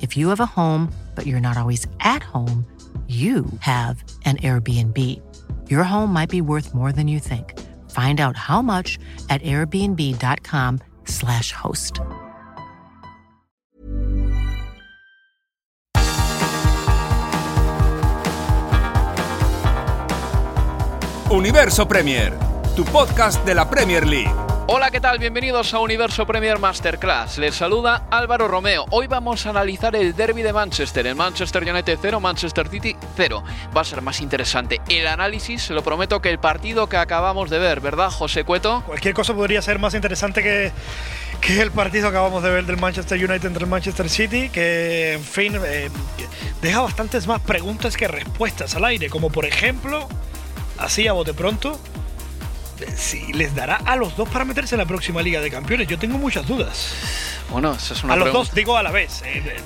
If you have a home, but you're not always at home, you have an Airbnb. Your home might be worth more than you think. Find out how much at airbnb.com/slash host. Universo Premier, tu podcast de la Premier League. Hola, ¿qué tal? Bienvenidos a Universo Premier Masterclass. Les saluda Álvaro Romeo. Hoy vamos a analizar el derby de Manchester. El Manchester United 0, Manchester City 0. Va a ser más interesante el análisis, se lo prometo, que el partido que acabamos de ver, ¿verdad, José Cueto? Cualquier cosa podría ser más interesante que, que el partido que acabamos de ver del Manchester United entre el Manchester City, que en fin eh, deja bastantes más preguntas que respuestas al aire, como por ejemplo, así a bote pronto, si les dará a los dos para meterse en la próxima Liga de Campeones. Yo tengo muchas dudas. Bueno, eso es una a los pregunta. dos, digo a la vez. eh, eh,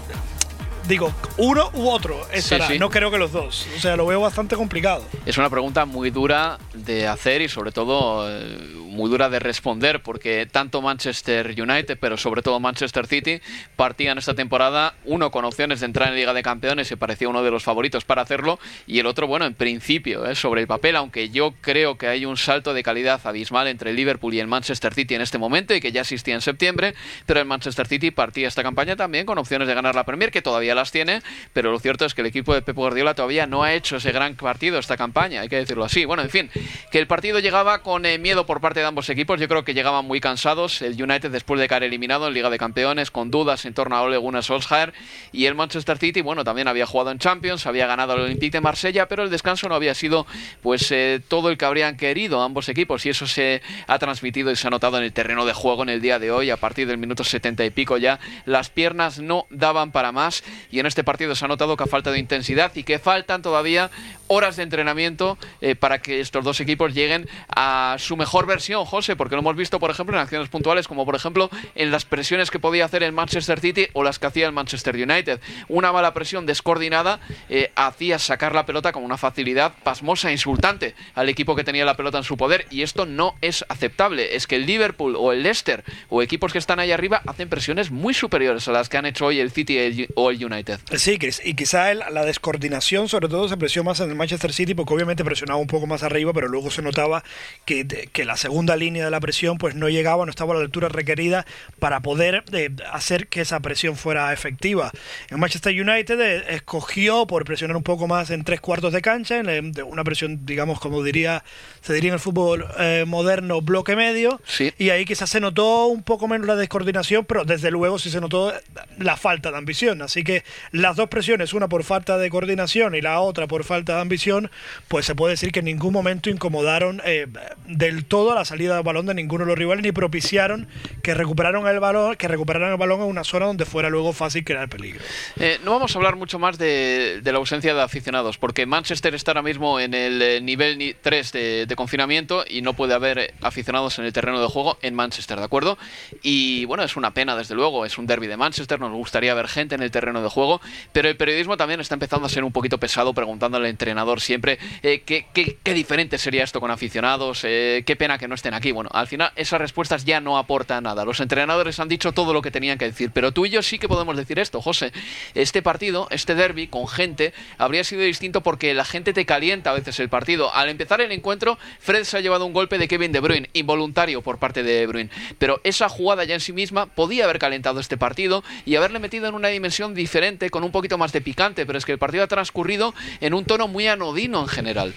digo, uno u otro estará. sí. No creo que los dos. O sea, lo veo bastante complicado. Es una pregunta muy dura de hacer y sobre todo eh, muy dura de responder porque tanto Manchester United, pero sobre todo Manchester City, partían esta temporada uno con opciones de entrar en Liga de Campeones y parecía uno de los favoritos para hacerlo y el otro, bueno, en principio, eh, sobre el papel, aunque yo creo que hay un salto de calidad abismal entre el Liverpool y el Manchester City en este momento y que ya existía en septiembre, pero el Manchester City partía esta campaña también con opciones de ganar la Premier, que todavía las tiene, pero lo cierto es que el equipo de Pep Guardiola todavía no ha hecho ese gran partido esta campaña, hay que decirlo así. Bueno, en fin, que el partido llegaba con eh, miedo por parte de ambos equipos, yo creo que llegaban muy cansados, el United después de caer eliminado en Liga de Campeones, con dudas en torno a Ole Gunnar Solskjaer, y el Manchester City, bueno, también había jugado en Champions, había ganado el Olympique de Marsella, pero el descanso no había sido pues eh, todo el que habrían querido ambos equipos, y eso se ha transmitido y se ha notado en el terreno de juego en el día de hoy, a partir del minuto 70 y pico ya, las piernas no daban para más, y en este partido se ha notado que ha falta de intensidad y que faltan todavía horas de entrenamiento eh, para que estos dos equipos lleguen a su mejor versión, José, porque lo hemos visto, por ejemplo, en acciones puntuales, como por ejemplo en las presiones que podía hacer el Manchester City o las que hacía el Manchester United. Una mala presión descoordinada eh, hacía sacar la pelota con una facilidad pasmosa e insultante al equipo que tenía la pelota en su poder, y esto no es aceptable. Es que el Liverpool o el Leicester o equipos que están ahí arriba hacen presiones muy superiores a las que han hecho hoy el City o el United. Sí, Chris, y quizá la descoordinación sobre todo se presionó más en el Manchester City porque obviamente presionaba un poco más arriba, pero luego se notaba que, que la segunda línea de la presión pues no llegaba, no estaba a la altura requerida para poder eh, hacer que esa presión fuera efectiva. El Manchester United eh, escogió por presionar un poco más en tres cuartos de cancha, en, de una presión, digamos, como diría, se diría en el fútbol eh, moderno, bloque medio, Sí. y ahí quizás se notó un poco menos la descoordinación, pero desde luego sí se notó la falta de ambición. Así que las dos presiones, una por falta de coordinación y la otra por falta de ambición, pues se puede decir que en ningún momento incomodaron eh, del todo la salida del balón de ninguno de los rivales ni propiciaron que recuperaron el balón, que recuperaran el balón en una zona donde fuera luego fácil crear peligro. Eh, no vamos a hablar mucho más de, la ausencia de aficionados, porque Manchester está ahora mismo en el eh, nivel ni- 3 de, de confinamiento y no puede haber aficionados en el terreno de juego en Manchester, ¿de acuerdo? Y bueno, es una pena, desde luego, es un derby de Manchester, nos gustaría ver gente en el terreno de juego, pero el periodismo también está empezando a ser un poquito pesado preguntando al entrenador siempre eh, qué, qué- qué diferente sería esto con aficionados, eh, qué pena que no estén aquí. Bueno, al final esas respuestas ya no aportan nada. Los entrenadores han dicho todo lo que tenían que decir, pero tú y yo sí que podemos decir esto, José. Este partido, este derby con gente, habría sido distinto porque la gente te calienta a veces el partido. Al empezar el encuentro, Fred se ha llevado un golpe de Kevin De Bruyne, involuntario por parte de De Bruyne, pero esa jugada ya en sí misma podía haber calentado este partido y haberle metido en una dimensión diferente, con un poquito más de picante, pero es que el partido ha transcurrido en un tono muy anodino en general.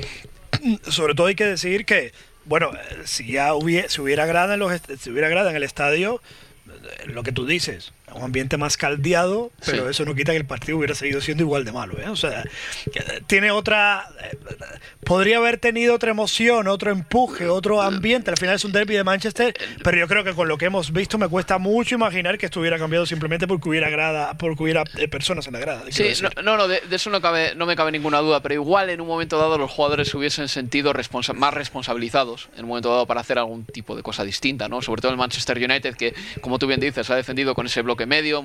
Sobre todo hay que decir que, bueno, si ya hubiera, si hubiera grada en los, en el estadio, lo que tú dices, un ambiente más caldeado, pero eso no quita que el partido hubiera seguido siendo igual de malo. ¿eh? O sea, tiene otra. Eh, podría haber tenido otra emoción, otro empuje, otro ambiente. Al final es un derby de Manchester, pero yo creo que con lo que hemos visto me cuesta mucho imaginar que estuviera cambiado simplemente porque hubiera grada, porque hubiera eh, personas en la grada. Sí, no, no, de, eso no, cabe, no me cabe ninguna duda, pero igual en un momento dado los jugadores se hubiesen sentido más responsabilizados en un momento dado para hacer algún tipo de cosa distinta, ¿no? Sobre todo el Manchester United, que, como tú bien dices, ha defendido con ese bloque medio,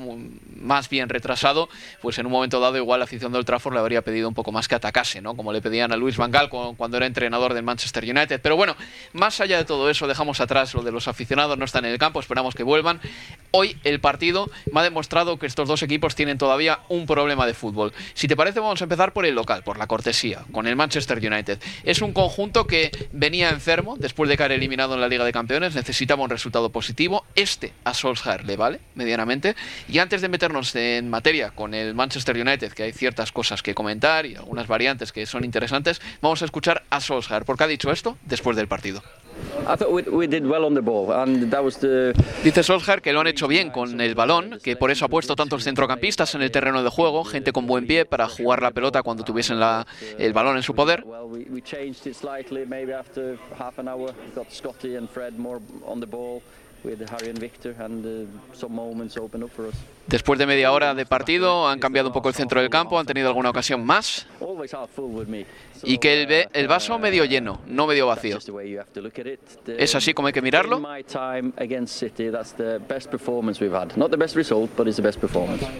más bien retrasado, pues en un momento dado igual la afición del Trafford le habría pedido un poco más que atacase, ¿no? Como le pedían a Luis Van Gaal cuando era entrenador del Manchester United. Pero bueno, más allá de todo eso, dejamos atrás lo de los aficionados, no están en el campo, esperamos que vuelvan. Hoy el partido me ha demostrado que estos dos equipos tienen todavía un problema de fútbol. Si te parece, vamos a empezar por el local, por la cortesía, con el Manchester United. Es un conjunto que venía enfermo después de caer eliminado en la Liga de Campeones, necesitaba un resultado positivo. Este a Solskjaer le vale, medianamente. Y antes de meternos en materia con el Manchester United, que hay ciertas cosas que comentar y algunas variantes que son interesantes, vamos a escuchar a Solskjaer. ¿Por qué ha dicho esto después del partido? Dice Solskjaer que lo han hecho bien con el balón, que por eso ha puesto tantos centrocampistas en el terreno de juego, gente con buen pie para jugar la pelota cuando tuviesen la, el balón en su poder. Después de media hora de partido han cambiado un poco el centro del campo, han tenido alguna ocasión más. Y que el, el vaso medio lleno, no medio vacío. ¿Es así como hay que mirarlo?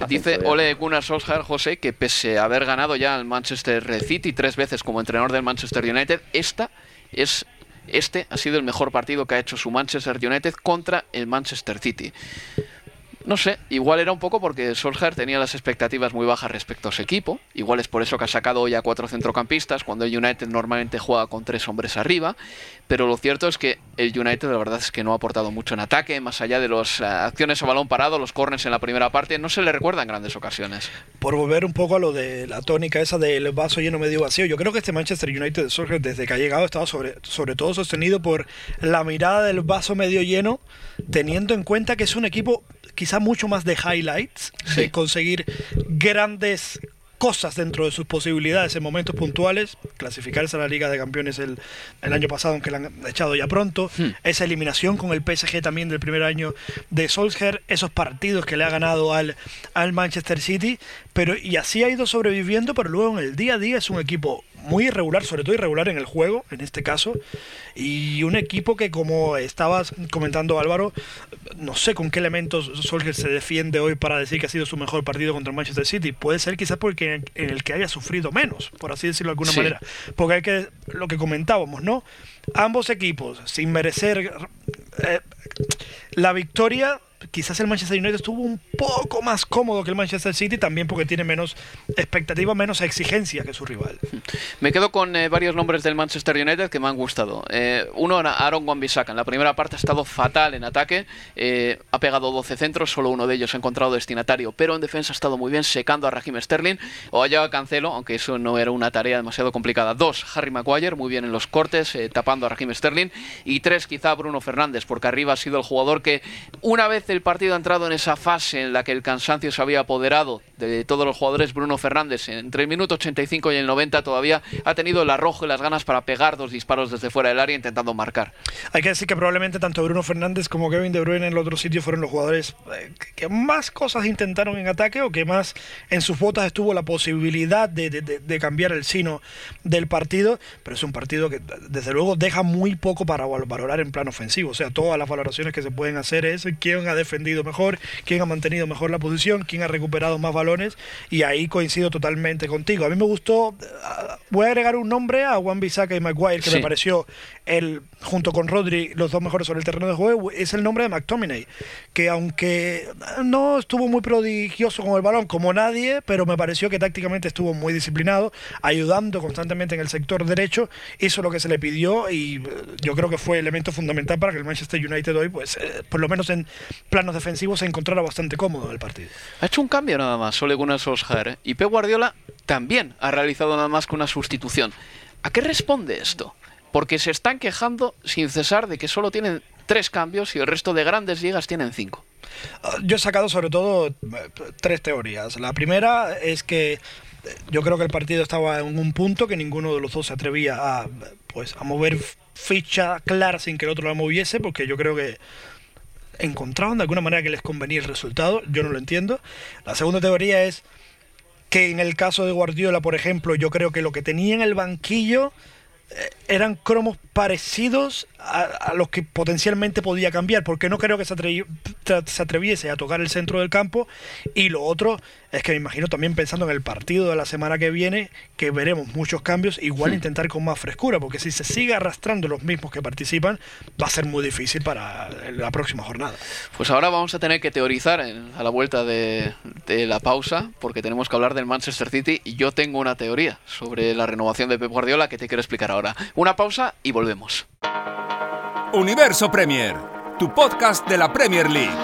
Dice Ole Gunnar Solskjaer, José, que pese a haber ganado ya al Manchester City tres veces como entrenador del Manchester United, esta es este ha sido el mejor partido que ha hecho su Manchester United contra el Manchester City. No sé, igual era un poco porque Solskjaer tenía las expectativas muy bajas respecto a su equipo. Igual es por eso que ha sacado hoy a cuatro centrocampistas, cuando el United normalmente juega con tres hombres arriba. Pero lo cierto es que el United, la verdad es que no ha aportado mucho en ataque, más allá de las acciones a balón parado, los corners en la primera parte, no se le recuerda en grandes ocasiones. Por volver un poco a lo de la tónica esa del vaso lleno medio vacío, yo creo que este Manchester United de Solskjaer, desde que ha llegado, ha estado sobre, sobre todo sostenido por la mirada del vaso medio lleno, teniendo en cuenta que es un equipo quizá mucho más de highlights, de conseguir grandes cosas dentro de sus posibilidades en momentos puntuales, clasificarse a la Liga de Campeones el, el año pasado, aunque la han echado ya pronto, hmm. esa eliminación con el PSG también del primer año de Solskjaer, esos partidos que le ha ganado al, al Manchester City, pero y así ha ido sobreviviendo, pero luego en el día a día es un equipo muy irregular, sobre todo irregular en el juego, en este caso, y un equipo que como estabas comentando Álvaro, no sé con qué elementos Solskjaer se defiende hoy para decir que ha sido su mejor partido contra el Manchester City. Puede ser quizás porque en el que haya sufrido menos, por así decirlo de alguna manera. Porque hay que, lo que comentábamos, ¿no? Ambos equipos, sin merecer eh, la victoria, quizás el Manchester United estuvo un poco más cómodo que el Manchester City, también porque tiene menos expectativa, menos exigencia que su rival. Me quedo con eh, varios nombres del Manchester United que me han gustado. Eh, uno, Aaron Wan-Bissaka. En la primera parte ha estado fatal en ataque, eh, ha pegado 12 centros, solo uno de ellos ha encontrado destinatario, pero en defensa ha estado muy bien, secando a Raheem Sterling o a Cancelo, aunque eso no era una tarea demasiado complicada. Dos, Harry Maguire, muy bien en los cortes, tapando a Raheem Sterling. Y tres, quizá Bruno Fernández, porque arriba ha sido el jugador que una vez el partido ha entrado en esa fase en la que el cansancio se había apoderado de todos los jugadores. Bruno Fernández, entre el minuto 85 y el 90, todavía ha tenido el arrojo y las ganas para pegar dos disparos desde fuera del área intentando marcar. Hay que decir que probablemente tanto Bruno Fernández como Kevin De Bruyne en el otro sitio fueron los jugadores eh, que más cosas intentaron en ataque o que más en sus botas estuvo la posibilidad de, de cambiar el sino del partido. Pero es un partido que, desde luego, deja muy poco para valorar en plan ofensivo. O sea, todas las valoraciones que se pueden hacer es quién ha defendido mejor, quién ha mantenido mejor la posición, quién ha recuperado más balones y ahí coincido totalmente contigo. A mí me gustó, voy a agregar un nombre a Juan Bisaca y Maguire que me pareció el junto con Rodri, los dos mejores sobre el terreno de juego, es el nombre de McTominay, que aunque no estuvo muy prodigioso con el balón como nadie, pero me pareció que tácticamente estuvo muy disciplinado, ayudando constantemente en el sector derecho, hizo lo que se le pidió y eh, yo creo que fue elemento fundamental para que el Manchester United hoy, pues eh, por lo menos en planos defensivos, se encontrara bastante cómodo en el partido. Ha hecho un cambio nada más, Ole Gunnar Solskjaer, ¿eh? y Pep Guardiola también ha realizado nada más que una sustitución. ¿A qué responde esto? Porque se están quejando sin cesar de que solo tienen tres cambios y el resto de grandes ligas tienen cinco. Ah, yo he sacado sobre todo eh, tres teorías. La primera es que eh, yo creo que el partido estaba en un punto que ninguno de los dos se atrevía a, pues, a mover ficha clara sin que el otro la moviese, porque yo creo que encontraban de alguna manera que les convenía el resultado. Yo no lo entiendo. La segunda teoría es que en el caso de Guardiola, por ejemplo, yo creo que lo que tenía en el banquillo eh, eran cromos parecidos a, los que potencialmente podía cambiar, porque no creo que se, se, atreviese a tocar el centro del campo. Y lo otro es que me imagino también pensando en el partido de la semana que viene, que veremos muchos cambios, igual intentar con más frescura, porque si se sigue arrastrando los mismos que participan, va a ser muy difícil para la próxima jornada. Pues ahora vamos a tener que teorizar a la vuelta de, de la pausa, porque tenemos que hablar del Manchester City, y yo tengo una teoría sobre la renovación de Pep Guardiola que te quiero explicar ahora. Una pausa y volvemos. Universo Premier, tu podcast de la Premier League.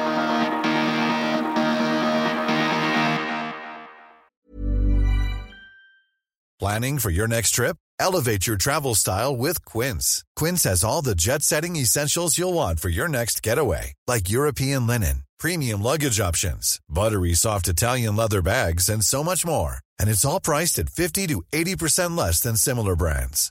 Planning for your next trip? Elevate your travel style with Quince. Quince has all the jet setting essentials you'll want for your next getaway, like European linen, premium luggage options, buttery soft Italian leather bags, and so much more. And it's all priced at 50 to 80% less than similar brands.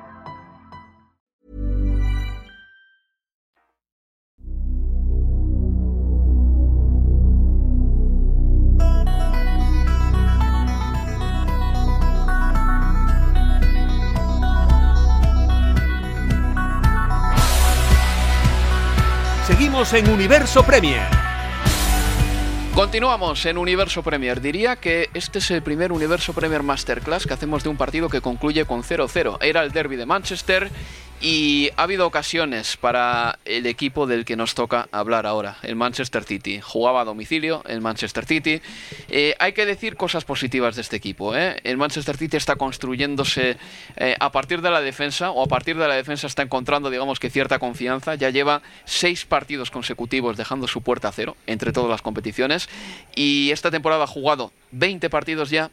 En Universo Premier. Continuamos en Universo Premier. Diría que este es el primer Universo Premier Masterclass que hacemos de un partido que concluye con 0-0. Era el derby de Manchester y ha habido ocasiones para el equipo del que nos toca hablar ahora, el Manchester City. Jugaba a domicilio el Manchester City. Eh, hay que decir cosas positivas de este equipo. ¿eh? El Manchester City está construyéndose eh, a partir de la defensa, o a partir de la defensa está encontrando, digamos que cierta confianza. Ya lleva seis partidos consecutivos dejando su puerta a cero entre todas las competiciones. Y esta temporada ha jugado 20 partidos ya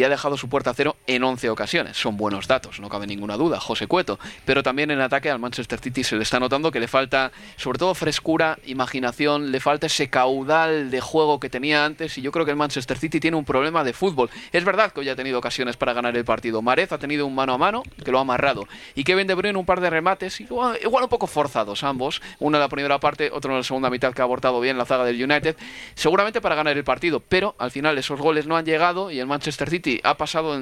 y ha dejado su puerta a cero en 11 ocasiones. Son buenos datos, no cabe ninguna duda, José Cueto. Pero también en ataque al Manchester City se le está notando que le falta, sobre todo, frescura, imaginación, le falta ese caudal de juego que tenía antes. Y yo creo que el Manchester City tiene un problema de fútbol. Es verdad que hoy ha tenido ocasiones para ganar el partido. Marez ha tenido un mano a mano que lo ha amarrado. Y Kevin De Bruyne un par de remates, igual, un poco forzados ambos. Uno en la primera parte, otro en la segunda mitad que ha abortado bien la zaga del United. Seguramente para ganar el partido. Pero al final esos goles no han llegado y el Manchester City ha pasado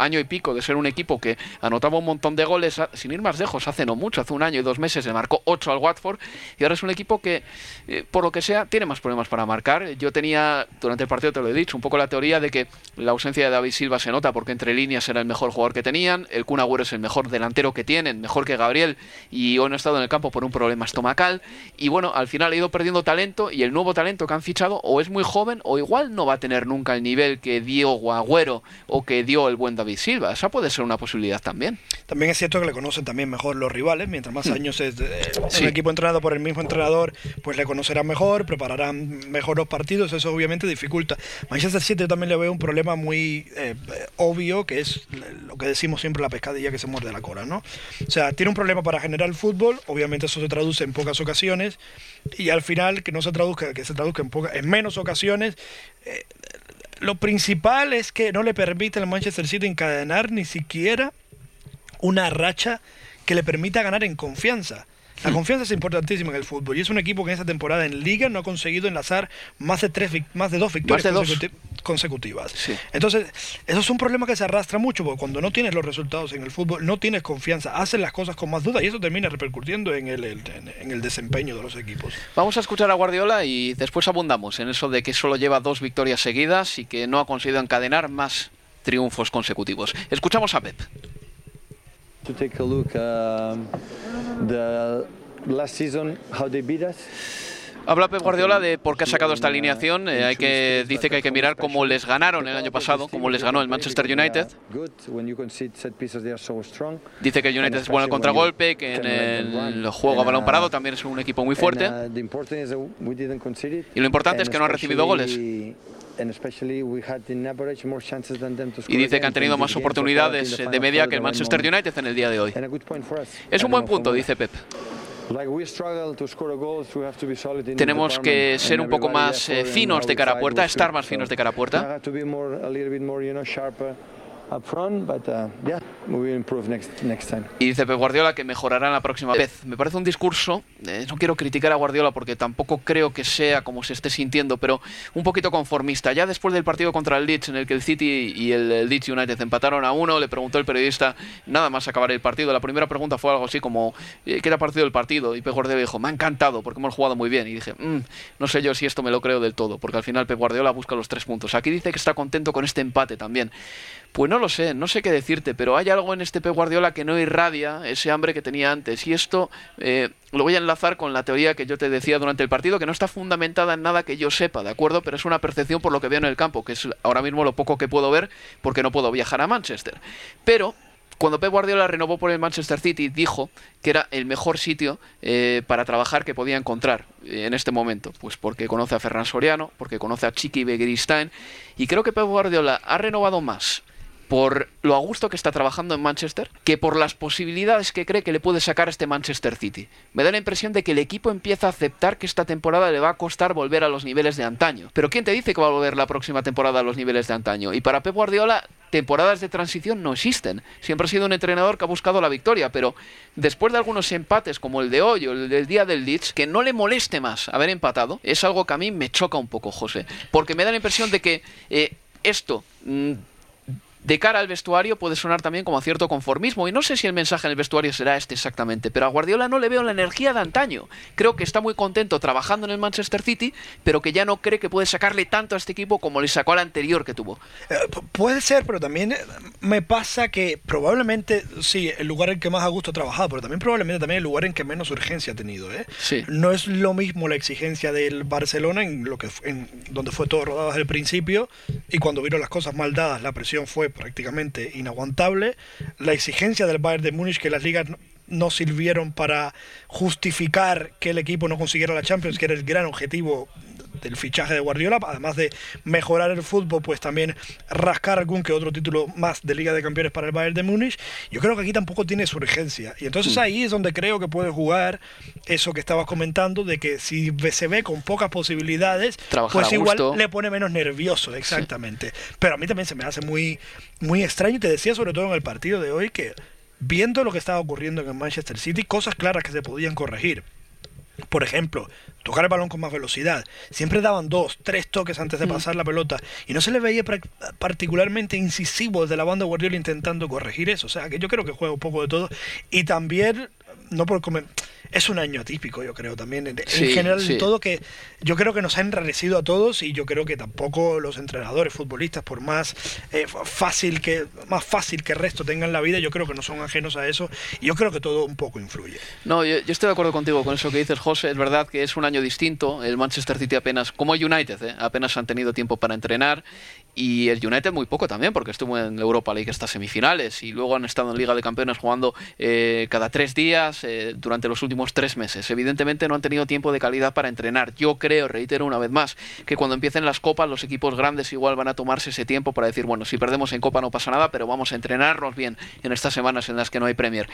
año y pico de ser un equipo que anotaba un montón de goles, sin ir más lejos, hace no mucho, hace un año y dos meses se marcó 8 al Watford y ahora es un equipo que, eh, por lo que sea, tiene más problemas para marcar. Yo tenía, durante el partido te lo he dicho, un poco la teoría de que la ausencia de David Silva se nota porque entre líneas era el mejor jugador que tenían, el Kun Agüero es el mejor delantero que tienen, mejor que Gabriel y hoy no ha estado en el campo por un problema estomacal y bueno, al final ha ido perdiendo talento y el nuevo talento que han fichado o es muy joven o igual no va a tener nunca el nivel que dio Agüero o que dio el buen David Silva. Esa puede ser una posibilidad también. También es cierto que le conocen también mejor los rivales, mientras más hmm. años es un equipo entrenado por el mismo entrenador, pues le conocerán mejor, prepararán mejor los partidos, eso obviamente dificulta. Manchester City también le veo un problema muy eh, obvio, que es lo que decimos siempre la pescadilla que se muerde la cola, ¿no? O sea, tiene un problema para generar el fútbol, obviamente eso se traduce en pocas ocasiones, y al final que no se traduzca, que se traduzca en, en menos ocasiones, eh, lo principal es que no le permite al Manchester City encadenar ni siquiera una racha que le permita ganar en confianza. La confianza es importantísima en el fútbol y es un equipo que en esta temporada en Liga no ha conseguido enlazar más de tres, más de dos victorias consecutivas. Entonces, eso es un problema que se arrastra mucho porque cuando no tienes los resultados en el fútbol, no tienes confianza, haces las cosas con más duda y eso termina repercutiendo en el, en el desempeño de los equipos. Vamos a escuchar a Guardiola y después abundamos en eso de que solo lleva dos victorias seguidas y que no ha conseguido encadenar más triunfos consecutivos. Escuchamos a Pep. to take a look um, the last season how they beat us. Habla Pep Guardiola de por qué ha sacado esta alineación. Eh, hay que, dice que hay que mirar cómo les ganaron el año pasado, cómo les ganó el Manchester United. Dice que el United es bueno al contragolpe, que en el juego a balón parado también es un equipo muy fuerte. Y lo importante es que no ha recibido goles. Y dice que han tenido más oportunidades de media que el Manchester United en el día de hoy. Es un buen punto, dice Pep. Tenemos que ser un poco más eh, finos de cara a puerta, estar más finos de cara a puerta. Y dice Pep Guardiola que mejorará la próxima vez. Me parece un discurso, eh, no quiero criticar a Guardiola porque tampoco creo que sea como se esté sintiendo, pero un poquito conformista. Ya después del partido contra el Leeds, en el que el City y el, Leeds United empataron a uno, le preguntó el periodista nada más acabar el partido. La primera pregunta fue algo así como, eh, ¿qué era partido del partido? Y Pep Guardiola dijo, me ha encantado porque hemos jugado muy bien. Y dije, mm, no sé yo si esto me lo creo del todo, porque al final Pep Guardiola busca los tres puntos. Aquí dice que está contento con este empate también. Pues no lo sé, no sé qué decirte, pero hay algo en este Pep Guardiola que no irradia ese hambre que tenía antes. Y esto eh, lo voy a enlazar con la teoría que yo te decía durante el partido, que no está fundamentada en nada que yo sepa, ¿de acuerdo? Pero es una percepción por lo que veo en el campo, que es ahora mismo lo poco que puedo ver porque no puedo viajar a Manchester. Pero cuando Pep Guardiola renovó por el Manchester City, dijo que era el mejor sitio eh, para trabajar que podía encontrar eh, en este momento. Pues porque conoce a Ferran Soriano, porque conoce a Chiqui Begiristain. Y creo que Pep Guardiola ha renovado más por lo a gusto que está trabajando en Manchester que por las posibilidades que cree que le puede sacar este Manchester City. Me da la impresión de que el equipo empieza a aceptar que esta temporada le va a costar volver a los niveles de antaño. Pero ¿quién te dice que va a volver la próxima temporada a los niveles de antaño? Y para Pep Guardiola temporadas de transición no existen. Siempre ha sido un entrenador que ha buscado la victoria, pero después de algunos empates como el de hoy o el del día del Leeds, que no le moleste más haber empatado, es algo que a mí me choca un poco, José. Porque me da la impresión de que eh, esto mm, de cara al vestuario puede sonar también como a cierto conformismo y no sé si el mensaje en el vestuario será este exactamente, pero a Guardiola no le veo la energía de antaño. Creo que está muy contento trabajando en el Manchester City, pero que ya no cree que puede sacarle tanto a este equipo como le sacó al anterior que tuvo. Eh, puede ser, pero también eh, me pasa que probablemente sí, el lugar en que más a gusto ha trabajado, pero también probablemente también el lugar en que menos urgencia ha tenido, ¿eh? Sí. No es lo mismo la exigencia del Barcelona en lo que en donde fue todo rodado desde el principio y cuando vieron las cosas mal dadas, la presión fue prácticamente inaguantable. La exigencia del Bayern de Múnich que las ligas no sirvieron para justificar que el equipo no consiguiera la Champions, que era el gran objetivo del fichaje de Guardiola, además de mejorar el fútbol, pues también rascar algún que otro título más de Liga de Campeones para el Bayern de Múnich. Yo creo que aquí tampoco tiene su urgencia. Y entonces mm. ahí es donde creo que puede jugar eso que estabas comentando, de que si se ve con pocas posibilidades, pues igual le pone menos nervioso, exactamente. Pero a mí también se me hace muy, muy extraño, y te decía sobre todo en el partido de hoy, que viendo lo que estaba ocurriendo en el Manchester City, cosas claras que se podían corregir por ejemplo, tocar el balón con más velocidad. Siempre daban dos, tres toques antes de pasar la pelota y no se le veía particularmente incisivo desde la banda Guardiola intentando corregir eso. O sea, que yo creo que juega un poco de todo y también no por comer es un año atípico, yo creo, también. En, general, en todo que yo creo que nos ha enrarecido a todos y yo creo que tampoco los entrenadores, futbolistas, por más eh, fácil que más fácil que el resto tengan la vida, yo creo que no son ajenos a eso y yo creo que todo un poco influye. No, yo, estoy de acuerdo contigo con eso que dices, José. Es verdad que es un año distinto. El Manchester City apenas, como United, ¿eh? apenas han tenido tiempo para entrenar y el United muy poco también, porque estuvo en Europa League estas semifinales y luego han estado en Liga de Campeones jugando eh, cada tres días durante los últimos tres meses. Evidentemente no han tenido tiempo de calidad para entrenar. Yo creo, reitero una vez más, que cuando empiecen las copas los equipos grandes igual van a tomarse ese tiempo para decir, bueno, si perdemos en copa no pasa nada, pero vamos a entrenarnos bien en estas semanas en las que no hay Premier.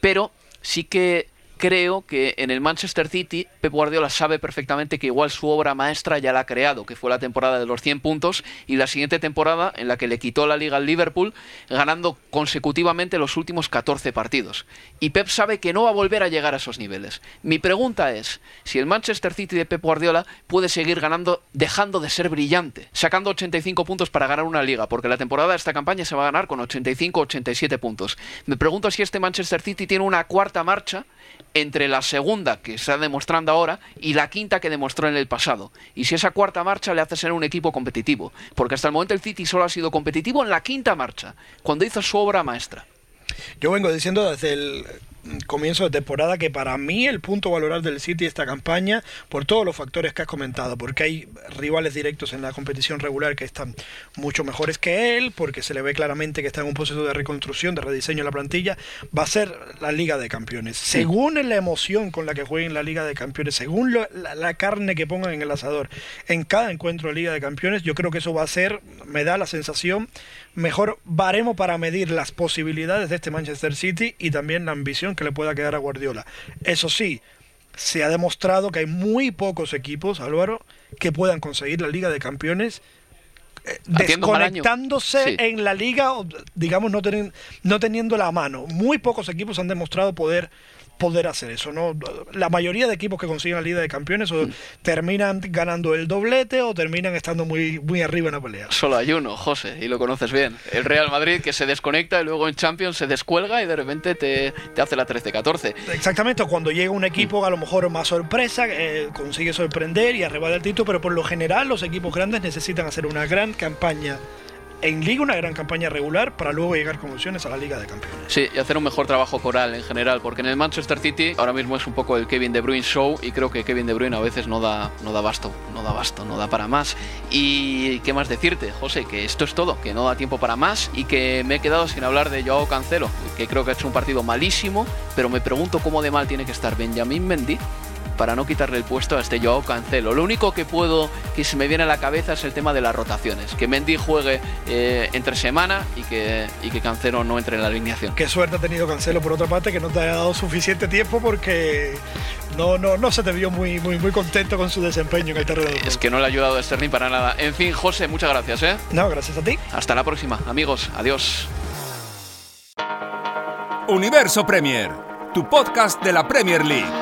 Pero sí que creo que en el Manchester City Pep Guardiola sabe perfectamente que igual su obra maestra ya la ha creado, que fue la temporada de los 100 puntos y la siguiente temporada en la que le quitó la liga al Liverpool ganando consecutivamente los últimos 14 partidos. Y Pep sabe que no va a volver a llegar a esos niveles. Mi pregunta es si el Manchester City de Pep Guardiola puede seguir ganando dejando de ser brillante, sacando 85 puntos para ganar una liga, porque la temporada de esta campaña se va a ganar con 85-87 puntos. Me pregunto si este Manchester City tiene una cuarta marcha entre la segunda que está demostrando ahora y la quinta que demostró en el pasado. Y si esa cuarta marcha le hace ser un equipo competitivo, porque hasta el momento el City solo ha sido competitivo en la quinta marcha, cuando hizo su obra maestra. Yo vengo diciendo desde el comienzo de temporada que para mí el punto valorar del City esta campaña por todos los factores que has comentado porque hay rivales directos en la competición regular que están mucho mejores que él porque se le ve claramente que está en un proceso de reconstrucción de rediseño de la plantilla va a ser la Liga de Campeones. Según la emoción con la que jueguen la Liga de Campeones según la, la, carne que pongan en el asador en cada encuentro de Liga de Campeones yo creo que eso va a ser me da la sensación mejor baremo para medir las posibilidades de este Manchester City y también la ambición que le pueda quedar a Guardiola. Eso sí, se ha demostrado que hay muy pocos equipos, Álvaro, que puedan conseguir la Liga de Campeones eh, desconectándose en la liga, digamos, no, no teniendo la mano. Muy pocos equipos han demostrado poder poder hacer eso. ¿no? La mayoría de equipos que consiguen la Liga de Campeones o terminan ganando el doblete o terminan estando muy, muy arriba en la pelea. Solo hay uno, José, y lo conoces bien. El Real Madrid que se desconecta y luego en Champions se descuelga y de repente te, te hace la 13-14. Exactamente, cuando llega un equipo a lo mejor más sorpresa, eh, consigue sorprender y arrebata el título, pero por lo general los equipos grandes necesitan hacer una gran campaña en Liga una gran campaña regular para luego llegar con opciones a la Liga de Campeones. Sí, y hacer un mejor trabajo coral en general, porque en el Manchester City ahora mismo es un poco el Kevin De Bruyne show y creo que Kevin De Bruyne a veces no da, no da basto, no da basto, no da para más. Y qué más decirte, José, que esto es todo, que no da tiempo para más y que me he quedado sin hablar de Joao Cancelo, que creo que ha hecho un partido malísimo, pero me pregunto cómo de mal tiene que estar Benjamín Mendy para no quitarle el puesto a este Joao Cancelo. Lo único que puedo, que se me viene a la cabeza es el tema de las rotaciones. Que Mendy juegue eh, entre semana y que, y que Cancelo no entre en la alineación. Qué suerte ha tenido Cancelo por otra parte, que no te haya dado suficiente tiempo porque no, no, no se te vio muy, muy, muy contento con su desempeño en el terreno. Es que no le ha ayudado a Sterling para nada. En fin, José, muchas gracias. ¿eh? No, gracias a ti. Hasta la próxima, amigos. Adiós. Universo Premier, tu podcast de la Premier League.